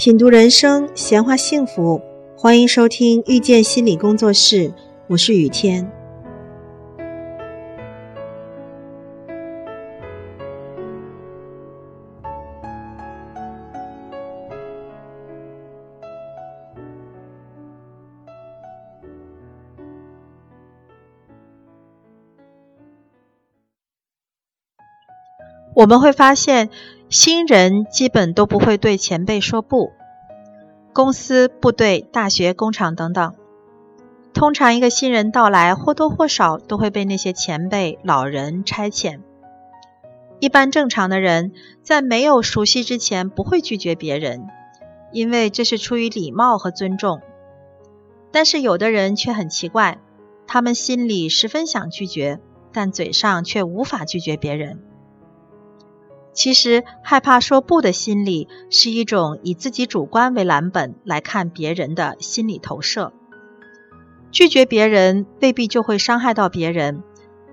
品读人生，闲话幸福，欢迎收听遇见心理工作室，我是雨天。我们会发现，新人基本都不会对前辈说不。公司、部队、大学、工厂等等，通常一个新人到来，或多或少都会被那些前辈、老人差遣。一般正常的人在没有熟悉之前，不会拒绝别人，因为这是出于礼貌和尊重。但是有的人却很奇怪，他们心里十分想拒绝，但嘴上却无法拒绝别人。其实，害怕说不的心理是一种以自己主观为蓝本来看别人的心理投射。拒绝别人未必就会伤害到别人，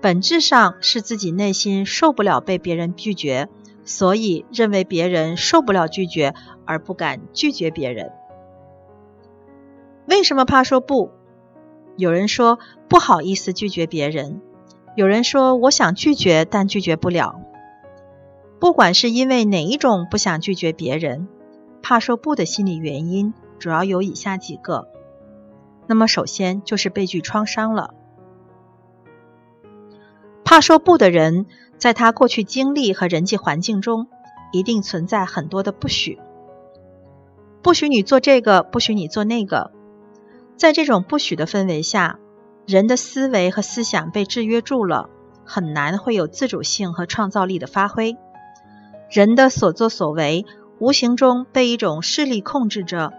本质上是自己内心受不了被别人拒绝，所以认为别人受不了拒绝而不敢拒绝别人。为什么怕说不？有人说不好意思拒绝别人，有人说我想拒绝但拒绝不了。不管是因为哪一种不想拒绝别人，怕说不的心理原因，主要有以下几个。那么，首先就是被拒创伤了。怕说不的人，在他过去经历和人际环境中，一定存在很多的不许，不许你做这个，不许你做那个。在这种不许的氛围下，人的思维和思想被制约住了，很难会有自主性和创造力的发挥。人的所作所为，无形中被一种势力控制着，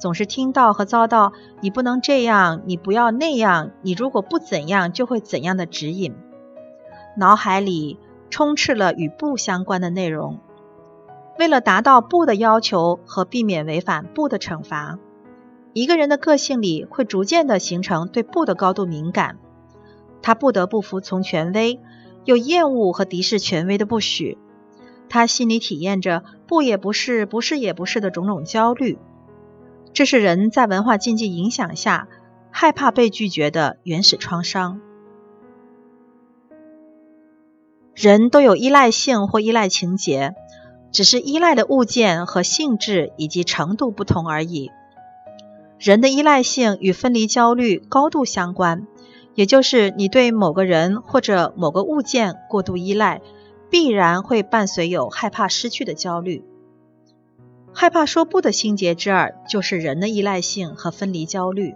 总是听到和遭到“你不能这样，你不要那样，你如果不怎样就会怎样的”指引，脑海里充斥了与不相关的内容。为了达到不的要求和避免违反不的惩罚，一个人的个性里会逐渐的形成对不的高度敏感，他不得不服从权威，又厌恶和敌视权威的不许。他心里体验着不也不是，不是也不是的种种焦虑，这是人在文化禁忌影响下害怕被拒绝的原始创伤。人都有依赖性或依赖情节，只是依赖的物件和性质以及程度不同而已。人的依赖性与分离焦虑高度相关，也就是你对某个人或者某个物件过度依赖。必然会伴随有害怕失去的焦虑，害怕说不的心结之二就是人的依赖性和分离焦虑。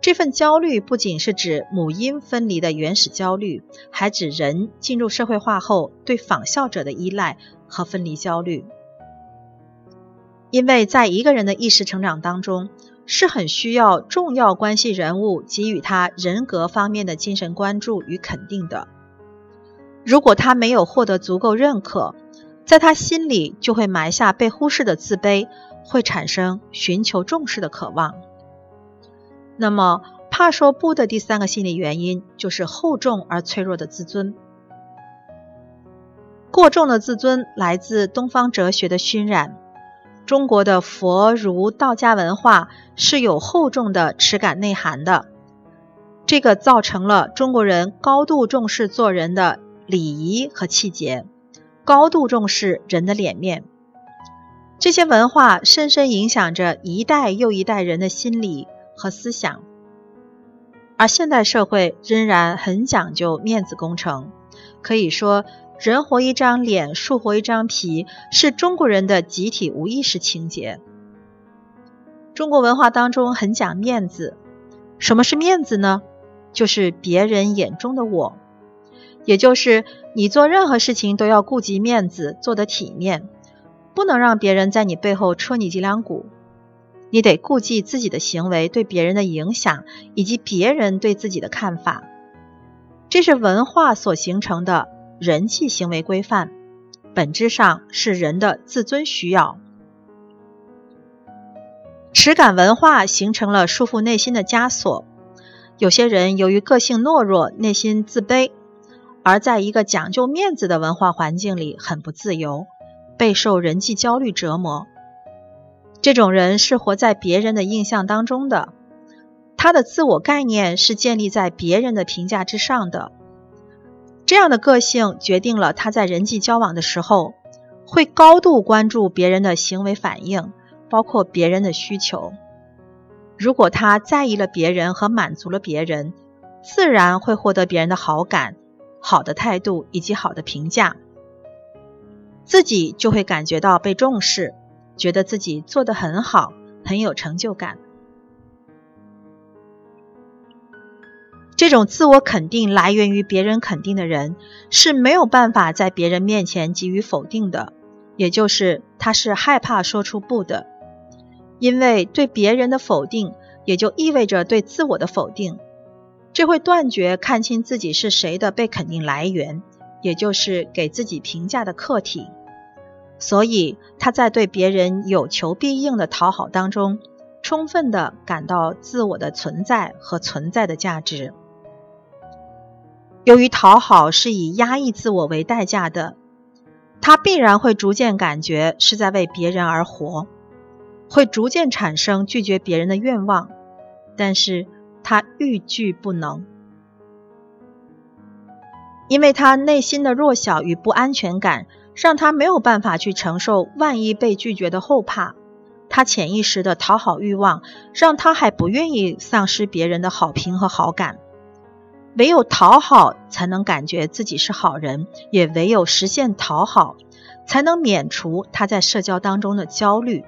这份焦虑不仅是指母婴分离的原始焦虑，还指人进入社会化后对仿效者的依赖和分离焦虑。因为在一个人的意识成长当中，是很需要重要关系人物给予他人格方面的精神关注与肯定的。如果他没有获得足够认可，在他心里就会埋下被忽视的自卑，会产生寻求重视的渴望。那么，怕说不的第三个心理原因就是厚重而脆弱的自尊。过重的自尊来自东方哲学的熏染，中国的佛儒道家文化是有厚重的耻感内涵的，这个造成了中国人高度重视做人的。礼仪和气节，高度重视人的脸面，这些文化深深影响着一代又一代人的心理和思想。而现代社会仍然很讲究面子工程，可以说“人活一张脸，树活一张皮”是中国人的集体无意识情节。中国文化当中很讲面子，什么是面子呢？就是别人眼中的我。也就是你做任何事情都要顾及面子，做得体面，不能让别人在你背后戳你脊梁骨。你得顾及自己的行为对别人的影响，以及别人对自己的看法。这是文化所形成的人际行为规范，本质上是人的自尊需要。耻感文化形成了束缚内心的枷锁。有些人由于个性懦弱，内心自卑。而在一个讲究面子的文化环境里，很不自由，备受人际焦虑折磨。这种人是活在别人的印象当中的，他的自我概念是建立在别人的评价之上的。这样的个性决定了他在人际交往的时候，会高度关注别人的行为反应，包括别人的需求。如果他在意了别人和满足了别人，自然会获得别人的好感、好的态度以及好的评价，自己就会感觉到被重视。觉得自己做得很好，很有成就感。这种自我肯定来源于别人肯定的人是没有办法在别人面前给予否定的，也就是他是害怕说出不的，因为对别人的否定也就意味着对自我的否定，这会断绝看清自己是谁的被肯定来源，也就是给自己评价的客体。所以他在对别人有求必应的讨好当中，充分的感到自我的存在和存在的价值。由于讨好是以压抑自我为代价的，他必然会逐渐感觉是在为别人而活，会逐渐产生拒绝别人的愿望，但是他欲拒不能，因为他内心的弱小与不安全感。让他没有办法去承受万一被拒绝的后怕，他潜意识的讨好欲望让他还不愿意丧失别人的好评和好感。唯有讨好才能感觉自己是好人，也唯有实现讨好，才能免除他在社交当中的焦虑。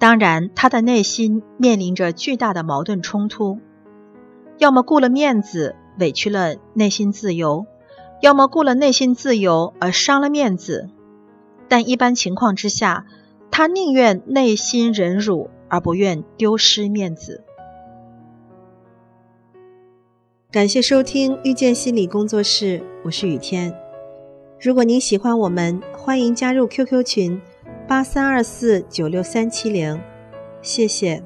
当然，他的内心面临着巨大的矛盾冲突，要么顾了面子，委屈了内心自由。要么顾了内心自由而伤了面子，但一般情况之下，他宁愿内心忍辱，而不愿丢失面子。感谢收听遇见心理工作室，我是雨天。如果您喜欢我们，欢迎加入 QQ 群八三二四九六三七零，谢谢。